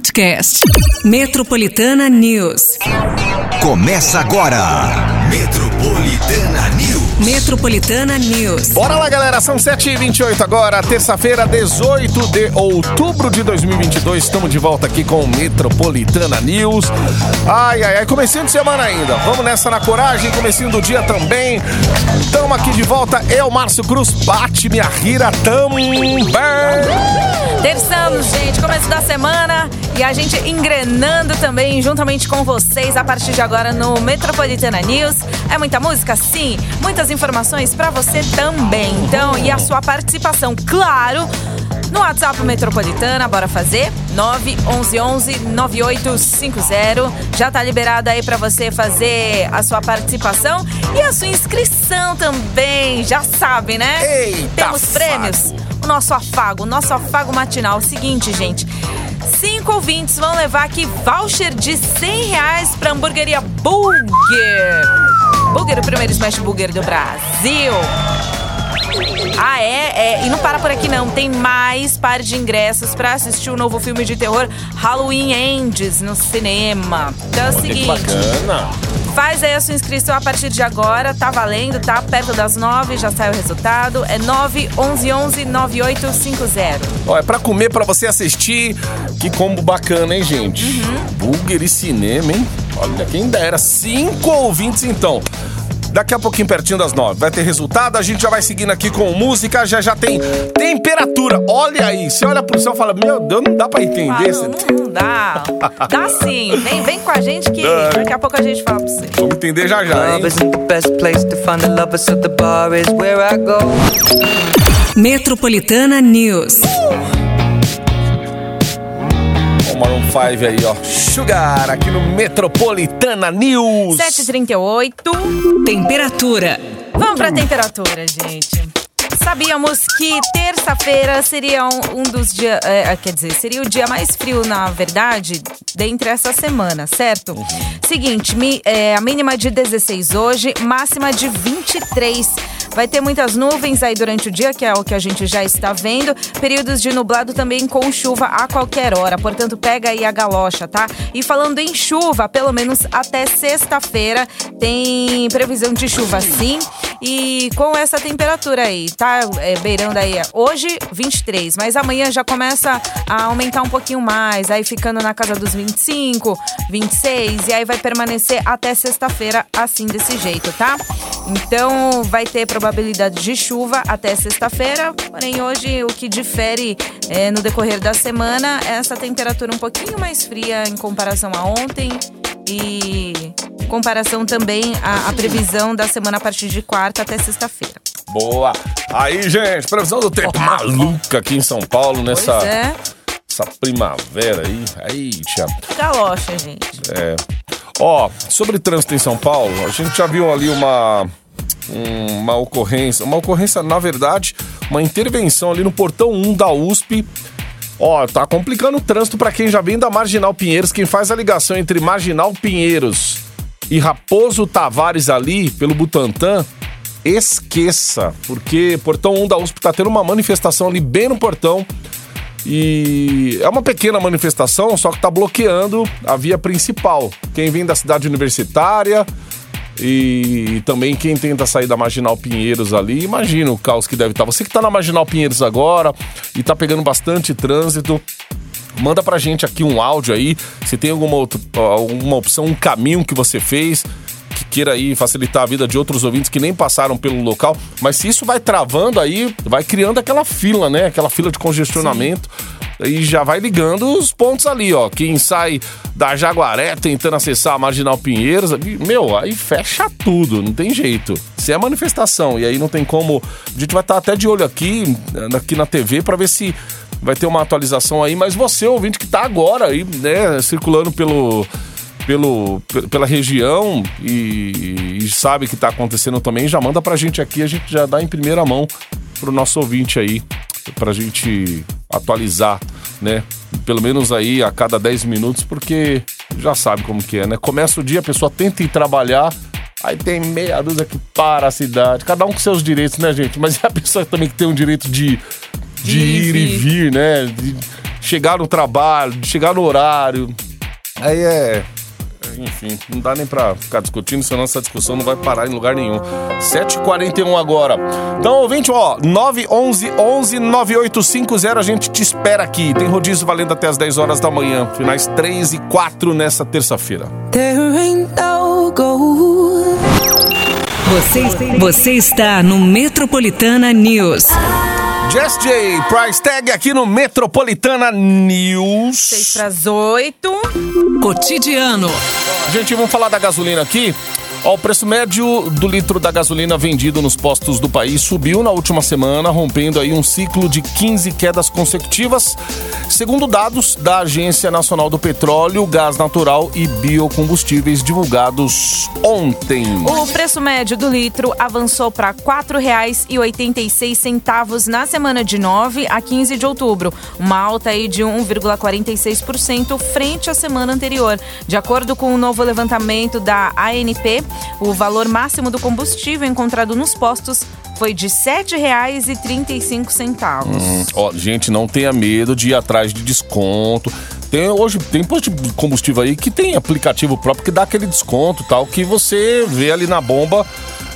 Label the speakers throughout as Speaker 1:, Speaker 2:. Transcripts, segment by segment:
Speaker 1: podcast. Metropolitana News.
Speaker 2: Começa agora. Metropolitana News.
Speaker 1: Metropolitana News.
Speaker 3: Bora lá, galera. São 7h28 agora, terça-feira, 18 de outubro de 2022. Estamos de volta aqui com Metropolitana News. Ai, ai, ai. Comecinho de semana ainda. Vamos nessa na coragem. Comecinho do dia também. Tamo aqui de volta. Eu, Márcio Cruz. Bate minha rira também.
Speaker 4: Terçamos, gente, começo da semana e a gente engrenando também juntamente com vocês a partir de agora no Metropolitana News. É muita música? Sim. Muitas informações para você também. Então, e a sua participação, claro, no WhatsApp Metropolitana, bora fazer? 911-9850. Já tá liberado aí para você fazer a sua participação e a sua inscrição também. Já sabe, né?
Speaker 3: Eita,
Speaker 4: Temos prêmios. O nosso afago, o nosso afago matinal. O seguinte, gente. Cinco ouvintes vão levar aqui voucher de 100 reais pra hamburgueria Burger. Burger, o primeiro smash burger do Brasil. Ah, é? é? E não para por aqui não. Tem mais par de ingressos pra assistir o novo filme de terror Halloween Ends no cinema. Então é o
Speaker 3: Que
Speaker 4: seguinte.
Speaker 3: bacana.
Speaker 4: Faz aí a sua inscrição a partir de agora, tá valendo, tá? Perto das nove, já sai o resultado. É 911-9850.
Speaker 3: Ó, é pra comer, pra você assistir. Que combo bacana, hein, gente? Burger e cinema, hein? Olha, quem dera. Cinco ouvintes, então. Daqui a pouquinho, pertinho das nove. Vai ter resultado, a gente já vai seguindo aqui com música, já já tem temperatura. Olha aí, você olha pro céu e fala, meu Deus, não dá pra entender.
Speaker 4: Fala,
Speaker 3: Você-
Speaker 4: não dá. Dá sim. Vem, vem com a gente que
Speaker 3: Dá.
Speaker 4: daqui a pouco a gente fala pra você.
Speaker 3: Vamos entender já já, hein?
Speaker 5: Club isn't
Speaker 3: 5 aí, ó. Sugar, aqui no Metropolitana News.
Speaker 4: 7h38.
Speaker 1: Temperatura.
Speaker 4: Vamos pra temperatura, gente. Sabíamos que terça-feira seria um, um dos dias. é, quer dizer, seria o dia mais frio, na verdade, dentre essa semana, certo? Seguinte, mi- é, a mínima de 16 hoje, máxima de 23. Vai ter muitas nuvens aí durante o dia, que é o que a gente já está vendo. Períodos de nublado também com chuva a qualquer hora. Portanto, pega aí a galocha, tá? E falando em chuva, pelo menos até sexta-feira tem previsão de chuva sim. E com essa temperatura aí, tá? É, beirando aí hoje 23, mas amanhã já começa a aumentar um pouquinho mais, aí ficando na casa dos 25, 26 e aí vai permanecer até sexta-feira assim desse jeito, tá? Então vai ter probabilidade de chuva até sexta-feira, porém hoje o que difere é, no decorrer da semana é essa temperatura um pouquinho mais fria em comparação a ontem e comparação também a, a previsão da semana a partir de quarta até sexta-feira.
Speaker 3: Boa. Aí, gente, previsão do tempo maluca aqui em São Paulo, nessa
Speaker 4: Pois é,
Speaker 3: essa primavera aí. Aí, tia.
Speaker 4: galocha, gente.
Speaker 3: É. Ó, sobre trânsito em São Paulo, a gente já viu ali uma um- uma ocorrência, uma ocorrência, na verdade, uma intervenção ali no portão 1 da USP. Ó, tá complicando o trânsito pra quem já vem da Marginal Pinheiros, quem faz a ligação entre Marginal Pinheiros e Raposo Tavares ali pelo Butantã, esqueça, porque portão 1 da USP tá tendo uma manifestação ali bem no portão. E é uma pequena manifestação, só que tá bloqueando a via principal. Quem vem da cidade universitária e também quem tenta sair da Marginal Pinheiros ali, imagina o caos que deve estar. Você que tá na Marginal Pinheiros agora e tá pegando bastante trânsito, manda pra gente aqui um áudio aí, se tem alguma, outra, alguma opção, um caminho que você fez que queira aí facilitar a vida de outros ouvintes que nem passaram pelo local, mas se isso vai travando aí, vai criando aquela fila, né? Aquela fila de congestionamento. E já vai ligando os pontos ali, ó. Quem sai da Jaguaré tentando acessar a Marginal Pinheiros, meu, aí fecha tudo, não tem jeito. Se é manifestação e aí não tem como. A gente vai estar até de olho aqui, aqui na TV, pra ver se vai ter uma atualização aí. Mas você, ouvinte, que tá agora aí, né, circulando pelo pelo, pe- pela região e, e sabe que tá acontecendo também, já manda pra gente aqui, a gente já dá em primeira mão pro nosso ouvinte aí, pra gente atualizar, né? Pelo menos aí a cada 10 minutos, porque já sabe como que é, né? Começa o dia, a pessoa tenta ir trabalhar, aí tem meia dúzia que para a cidade, cada um com seus direitos, né, gente? Mas é a pessoa também que tem o direito de, de
Speaker 4: De ir e
Speaker 3: ir e
Speaker 4: vir.
Speaker 3: vir, né? De- chegar no trabalho, de chegar no horário. Aí é. Enfim, não dá nem pra ficar discutindo, senão essa discussão não vai parar em lugar nenhum. 7h41 agora. Então, ouvinte, ó, 911 11 9850, a gente te espera aqui. Tem rodízio valendo até as 10 horas da manhã, finais 3 e 4 nessa terça-feira.
Speaker 1: Você, você está no Metropolitana News.
Speaker 3: Jess J, Price Tag aqui no Metropolitana News.
Speaker 4: 6 para as 8.
Speaker 1: Cotidiano.
Speaker 3: Gente, vamos falar da gasolina aqui. O preço médio do litro da gasolina vendido nos postos do país subiu na última semana, rompendo aí um ciclo de 15 quedas consecutivas, segundo dados da Agência Nacional do Petróleo, Gás Natural e Biocombustíveis divulgados ontem.
Speaker 4: O preço médio do litro avançou para R$ 4,86 na semana de 9 a 15 de outubro, uma alta aí de 1,46% frente à semana anterior. De acordo com o novo levantamento da ANP, o valor máximo do combustível encontrado nos postos foi de R$ 7,35.
Speaker 3: Hum, ó, gente, não tenha medo de ir atrás de desconto. Tem, hoje tem posto de combustível aí que tem aplicativo próprio que dá aquele desconto tal, que você vê ali na bomba.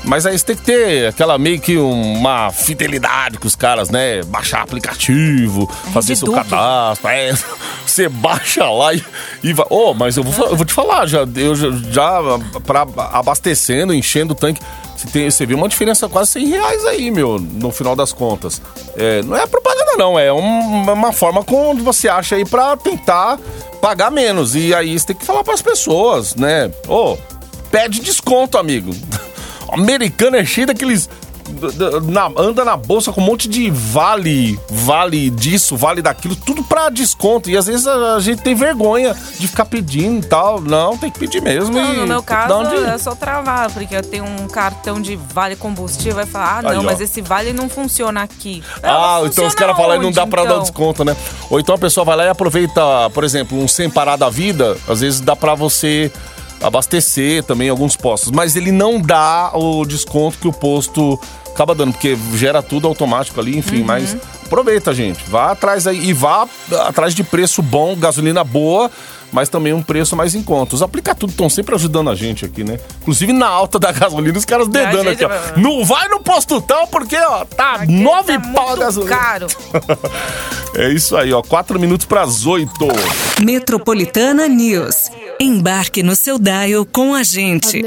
Speaker 3: Mas aí você tem que ter aquela meio que uma fidelidade com os caras, né? Baixar aplicativo, fazer seu
Speaker 4: redundante.
Speaker 3: cadastro. É, você baixa lá e, e vai. Ô, mas eu vou, eu vou te falar, já, eu já, já pra, abastecendo, enchendo o tanque. Você, tem, você vê uma diferença quase 100 reais aí, meu, no final das contas. É, não é propaganda, não. É um- uma forma como você acha aí pra tentar pagar menos. E aí você tem que falar pras pessoas, né? Ô, pede desconto, amigo. O americano é cheio daqueles. na- anda na bolsa com um monte de vale, vale disso, vale daquilo, tudo pra desconto. E às vezes a, a gente tem vergonha de ficar pedindo e tal. Não, tem que pedir mesmo.
Speaker 4: Não, no meu
Speaker 3: dar
Speaker 4: caso,
Speaker 3: um dinheiro.
Speaker 4: é só travar, porque eu tenho um cartão de vale combustível. Vai falar, ah, não,
Speaker 3: Aí,
Speaker 4: mas esse vale não funciona aqui. Eu
Speaker 3: Ah,
Speaker 4: vou
Speaker 3: então os caras falam não dá
Speaker 4: onde,
Speaker 3: pra dar
Speaker 4: então?
Speaker 3: desconto, né? Ou então a pessoa vai lá e aproveita, por exemplo, um sem parar da vida, às vezes dá pra você abastecer também em alguns postos, mas ele não dá o desconto que o posto acaba dando, porque gera tudo automático ali, enfim,
Speaker 4: Uhum.
Speaker 3: mas aproveita, gente. Vá atrás aí e vá atrás de preço bom, gasolina boa, mas também um preço mais em conta. Os aplicativos estão sempre ajudando a gente aqui, né? Inclusive na alta da gasolina, os caras dedando aqui, ó. Não vai no posto tal, porque, ó, tá
Speaker 4: Aqui
Speaker 3: nove
Speaker 4: tá
Speaker 3: pau a gasolina.
Speaker 4: caro.
Speaker 3: É isso aí, ó. Quatro minutos pras oito.
Speaker 1: Metropolitana News. Embarque no seu dial com a gente.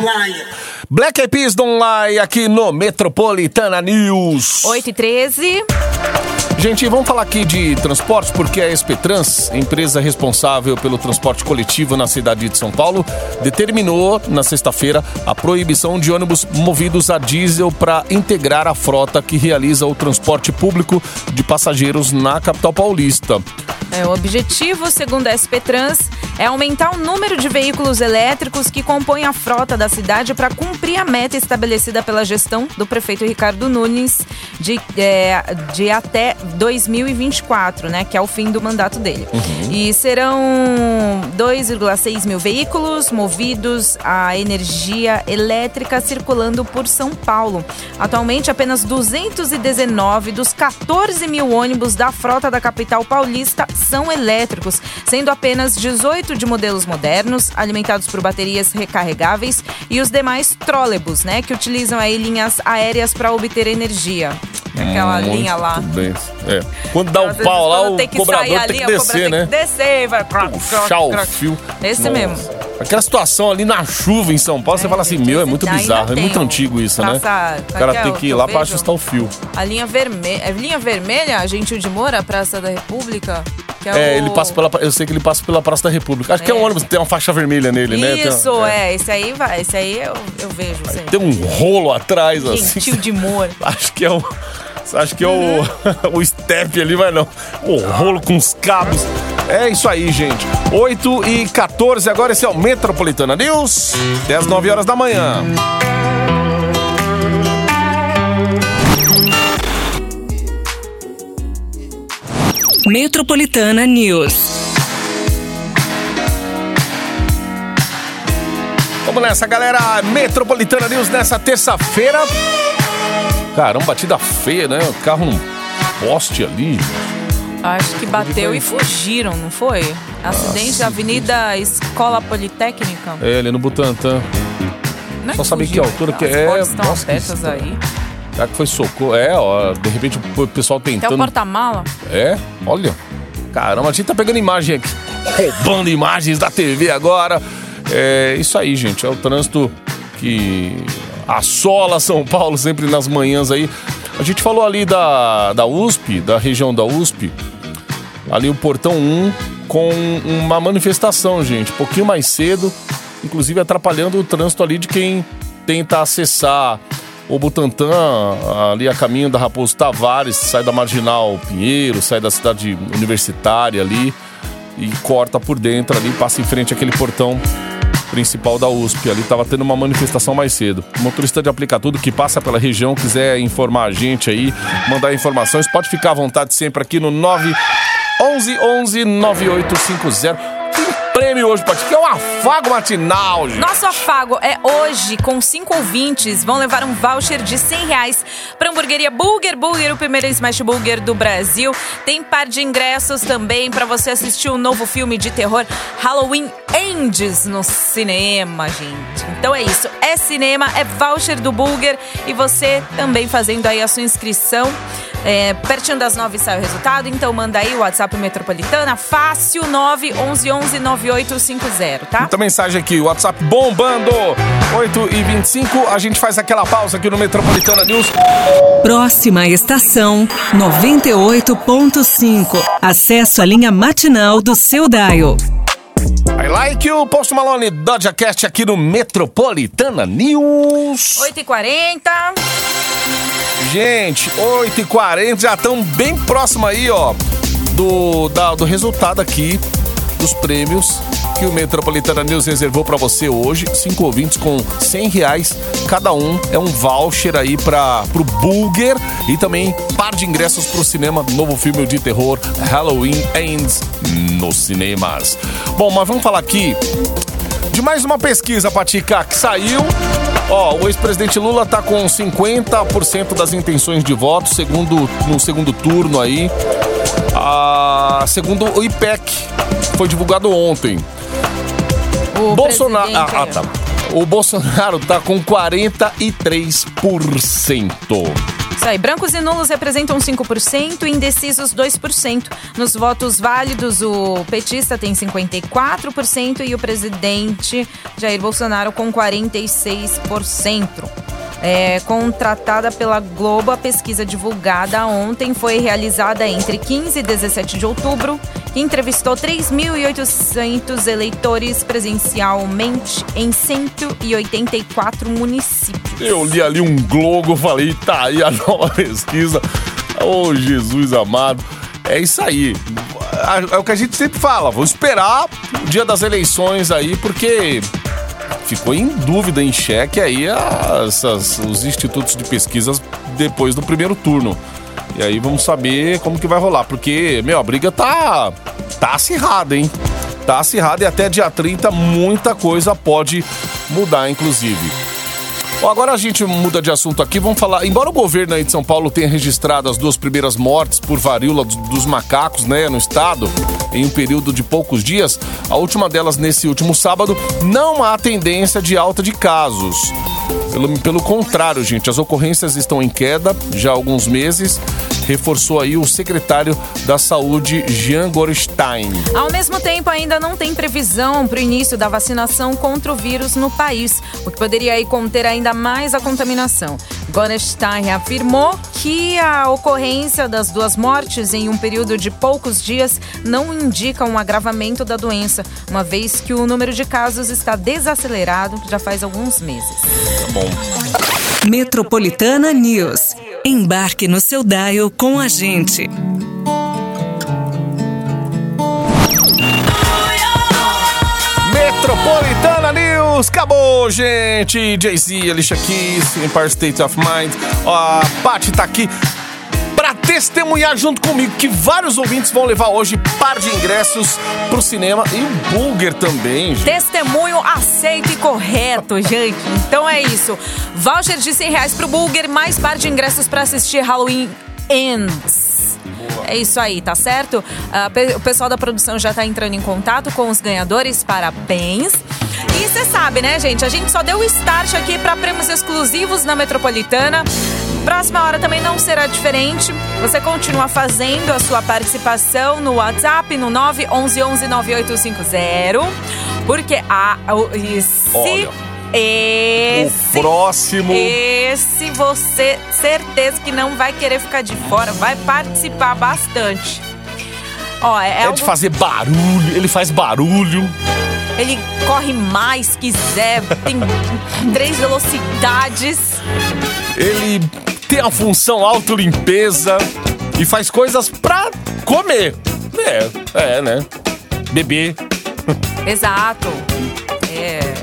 Speaker 6: I've
Speaker 3: Black Eyed Peas Don't Lie aqui no Metropolitana News.
Speaker 4: 8 e 13.
Speaker 3: Gente, vamos falar aqui de transporte, porque a SP Trans, empresa responsável pelo transporte coletivo na cidade de São Paulo, determinou na sexta-feira a proibição de ônibus movidos a diesel para integrar a frota que realiza o transporte público de passageiros na capital paulista.
Speaker 4: É, o objetivo, segundo a SP Trans, é aumentar o número de veículos elétricos que compõem a frota da cidade para cumprir a meta estabelecida pela gestão do prefeito Ricardo Nunes de, é, de até 2024, né? Que é o fim do mandato dele. E serão 2,6 mil veículos movidos a energia elétrica circulando por São Paulo. Atualmente, apenas 219 dos 14 mil ônibus da frota da capital paulista são elétricos, sendo apenas 18 de modelos modernos, alimentados por baterias recarregáveis, e os demais trólebus, né, que utilizam aí linhas aéreas para obter energia. Aquela
Speaker 3: Muito
Speaker 4: linha lá.
Speaker 3: Bem. É. Quando dá o
Speaker 4: vezes,
Speaker 3: pau lá, o
Speaker 4: tem
Speaker 3: cobrador tem que descer, né?
Speaker 4: Tem que descer vai. croc,
Speaker 3: fio.
Speaker 4: Esse
Speaker 3: Nossa.
Speaker 4: mesmo.
Speaker 3: Aquela situação ali na chuva em São Paulo, você fala assim, meu, é muito bizarro, é muito
Speaker 4: um
Speaker 3: antigo isso, né?
Speaker 4: praça-
Speaker 3: O cara
Speaker 4: qual que é
Speaker 3: tem que ir lá pra
Speaker 4: vejo?
Speaker 3: ajustar o fio.
Speaker 4: A linha vermelha. É linha vermelha, Gentil de Moura, Praça da República? Que
Speaker 3: É,
Speaker 4: o-
Speaker 3: ele passa pela. Eu sei que ele passa pela Praça da República. Acho que é um
Speaker 4: É.
Speaker 3: ônibus que tem uma faixa vermelha nele, né? Tem uma-
Speaker 4: Isso, é. Esse aí vai. Esse aí eu, eu vejo sempre.
Speaker 3: Tem um rolo atrás, assim.
Speaker 4: Gentil de Moura.
Speaker 3: Acho que é o. Acho que é o. o step ali, mas não. O rolo com os cabos. É isso aí, gente. 8 e 14, agora esse é o Metropolitana News. Até as 9 horas da manhã.
Speaker 1: Metropolitana News.
Speaker 3: Vamos nessa, galera. Metropolitana News nessa terça-feira. Caramba, batida feia, né? O carro num poste ali.
Speaker 4: Acho que bateu e fugiram, não foi? Acidente da Avenida Escola Politécnica.
Speaker 3: É, ali no Butantã.
Speaker 4: Não é
Speaker 3: Só saber que altura que
Speaker 4: as
Speaker 3: é.
Speaker 4: portas estão
Speaker 3: Nossa,
Speaker 4: abertas aí.
Speaker 3: Será que foi socorro? É, ó, de repente o pessoal
Speaker 4: Até o
Speaker 3: tentando.
Speaker 4: porta-mala.
Speaker 3: É, olha. Caramba, a gente tá pegando imagem aqui. Roubando imagens da TV agora. É isso aí, gente. É o trânsito que assola São Paulo sempre nas manhãs aí. A gente falou ali da, da USP, da região da USP. Ali o portão 1 com uma manifestação, gente. Um pouquinho mais cedo. Inclusive atrapalhando o trânsito ali de quem tenta acessar o Butantã, ali a caminho da Raposo Tavares, sai da Marginal Pinheiro, sai da cidade universitária ali e corta por dentro ali, passa em frente àquele portão principal da USP. Ali tava tendo uma manifestação mais cedo. O motorista de aplicar tudo que passa pela região, quiser informar a gente aí, mandar informações, pode ficar à vontade sempre aqui no 911 11 9850. Prêmio hoje, Pati, que é um afago matinal, gente.
Speaker 4: Nosso afago é hoje, com cinco ouvintes, vão levar um voucher de 100 reais para a hamburgueria Burger Burger, o primeiro smash burger do Brasil. Tem par de ingressos também para você assistir o novo filme de terror Halloween Ends no cinema, gente. Então é isso, é cinema, é voucher do Burger e você também fazendo aí a sua inscrição. É, pertinho das nove sai o resultado, então manda aí o WhatsApp Metropolitana, fácil 911 9850, tá?
Speaker 3: Muita mensagem aqui, WhatsApp bombando. 8 e 25 a gente faz aquela pausa aqui no Metropolitana News.
Speaker 1: Próxima estação 98.5. Acesso à linha matinal do seu dial.
Speaker 3: I like o Post Malone Dodge Cast aqui no Metropolitana News.
Speaker 4: 8h40.
Speaker 3: Gente, 8 e 40 já estão bem próximo aí, ó, do, da- do resultado aqui dos prêmios que o Metropolitana News reservou pra você hoje. Cinco ouvintes com 100 reais cada um. É um voucher aí para pro Bulger e também par de ingressos pro cinema. Novo filme de terror Halloween Ends nos cinemas. Bom, mas vamos falar aqui de mais uma pesquisa, Patica, que saiu. Ó, o ex-presidente Lula tá com 50% das intenções de voto, segundo no segundo turno aí. Ah, segundo o IPEC, foi divulgado ontem.
Speaker 4: O
Speaker 3: Bolsonaro, ah, ah, tá. O Bolsonaro tá com 43%.
Speaker 4: Isso aí, brancos e nulos representam 5% e indecisos 2%. Nos votos válidos, o petista tem 54% e o presidente Jair Bolsonaro com 46%. É, contratada pela Globo, a pesquisa divulgada ontem foi realizada entre 15 e 17 de outubro, que entrevistou 3.800 eleitores presencialmente em 184 municípios.
Speaker 3: Eu li ali um globo, falei, tá aí a nova pesquisa. Ô, Jesus amado. É isso aí. É o que a gente sempre fala. Vamos esperar o dia das eleições aí, porque ficou em dúvida, em xeque aí essas, os institutos de pesquisas depois do primeiro turno. E aí vamos saber como que vai rolar, porque, meu, a briga tá, tá acirrada, hein? Tá acirrada e até dia 30 muita coisa pode mudar, inclusive. Bom, agora a gente muda de assunto aqui. Vamos falar. Embora o governo aí de São Paulo tenha registrado as duas primeiras mortes por varíola dos, macacos, né, no estado, em um período de poucos dias, a última delas nesse último sábado, não há tendência de alta de casos. Pelo, pelo contrário, gente, as ocorrências estão em queda já há alguns meses. Reforçou aí o secretário da Saúde, Jean Gorstein.
Speaker 4: Ao mesmo tempo, ainda não tem previsão para o início da vacinação contra o vírus no país, o que poderia aí conter ainda mais a contaminação. Gorenstein afirmou que a ocorrência das duas mortes em um período de poucos dias não indica um agravamento da doença, uma vez que o número de casos está desacelerado já faz alguns meses.
Speaker 3: Tá bom.
Speaker 1: Metropolitana News. Embarque no seu dial com a gente.
Speaker 3: Metropolitana News, acabou, gente. Jay-Z, Alicia Keys, Empire State of Mind. A Paty tá aqui testemunhar junto comigo que vários ouvintes vão levar hoje par de ingressos pro cinema e o Bulger também, gente.
Speaker 4: Testemunho aceito e correto, gente. Então é isso. Voucher de 100 reais pro Bulger, mais par de ingressos pra assistir Halloween Ends. É isso aí, tá certo? Pe- o pessoal da produção já tá entrando em contato com os ganhadores. Parabéns. E você sabe, né, gente? A gente só deu o start aqui pra prêmios exclusivos na Metropolitana. Próxima hora também não será diferente. Você continua fazendo a sua participação no WhatsApp no 911-9850. Porque a. o- se
Speaker 3: Olha,
Speaker 4: esse.
Speaker 3: O próximo.
Speaker 4: Esse você, certeza que não vai querer ficar de fora, vai participar bastante. Ó, é,
Speaker 3: É
Speaker 4: algo-
Speaker 3: de fazer barulho, ele faz barulho.
Speaker 4: ele corre mais quiser, tem três velocidades.
Speaker 3: Ele tem a função autolimpeza e faz coisas pra comer. É, é, né? Beber.
Speaker 4: Exato.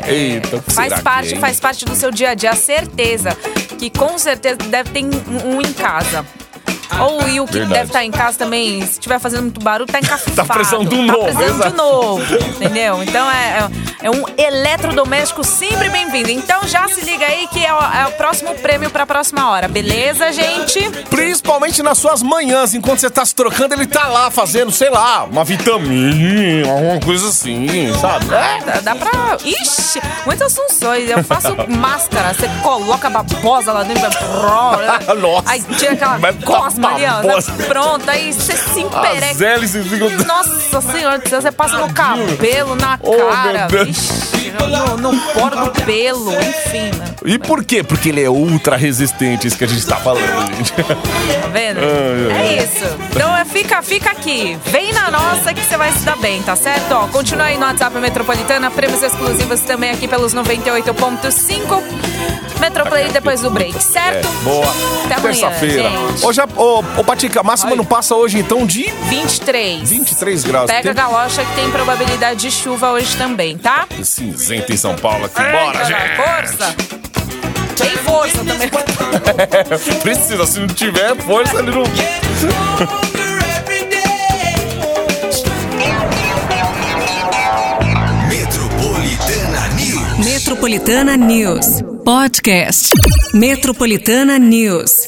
Speaker 3: Eita, o
Speaker 4: faz parte,
Speaker 3: que é,
Speaker 4: faz parte do seu dia a dia, certeza que com certeza deve ter um em casa. Ou o Will que
Speaker 3: Verdade.
Speaker 4: deve estar em casa também, se estiver fazendo muito barulho, tá encafifado.
Speaker 3: Tá precisando de um
Speaker 4: Tá
Speaker 3: novo,
Speaker 4: precisando de novo, entendeu? Então é, é um eletrodoméstico sempre bem-vindo. Então já se liga aí que é o, é o próximo prêmio pra próxima hora, beleza, gente?
Speaker 3: Principalmente nas suas manhãs, enquanto você tá se trocando, ele tá lá fazendo, sei lá, uma vitamina, alguma coisa assim, sabe? É.
Speaker 4: Dá, dá pra. Ixi, muitas funções. Eu faço máscara, você coloca a babosa lá dentro, vai.
Speaker 3: Nossa.
Speaker 4: Aí tira aquela cosma ali, ó.
Speaker 3: babosa.
Speaker 4: Pronto, aí você se empereca.
Speaker 3: As hélices ficam...
Speaker 4: Nossa senhora, você passa no cabelo, na
Speaker 3: Oh, meu
Speaker 4: cara.
Speaker 3: Deus.
Speaker 4: No, no poro do pelo, enfim, né?
Speaker 3: E por quê? Porque ele é ultra resistente, isso que a gente tá falando, gente.
Speaker 4: Tá vendo? É isso. Então é, fica, fica aqui. Vem na nossa que você vai se dar bem, tá certo? Ó, continua aí no WhatsApp Metropolitana, prêmios exclusivos também aqui pelos 98.5. Metroplay depois do break, certo?
Speaker 3: É, boa.
Speaker 4: Até
Speaker 3: Terça-feira. Hoje, a- ô, ô Patica, a máxima
Speaker 4: Oi.
Speaker 3: não passa hoje, então, de
Speaker 4: 23.
Speaker 3: 23 graus.
Speaker 4: Pega a
Speaker 3: Tem
Speaker 4: galocha que tem probabilidade de chuva hoje também, tá?
Speaker 3: cinzento em São Paulo aqui. Bora, gente!
Speaker 4: Força! Tem força também.
Speaker 3: Precisa, se não tiver força, ele não...
Speaker 2: Metropolitana News.
Speaker 1: Metropolitana News. Podcast. Metropolitana News.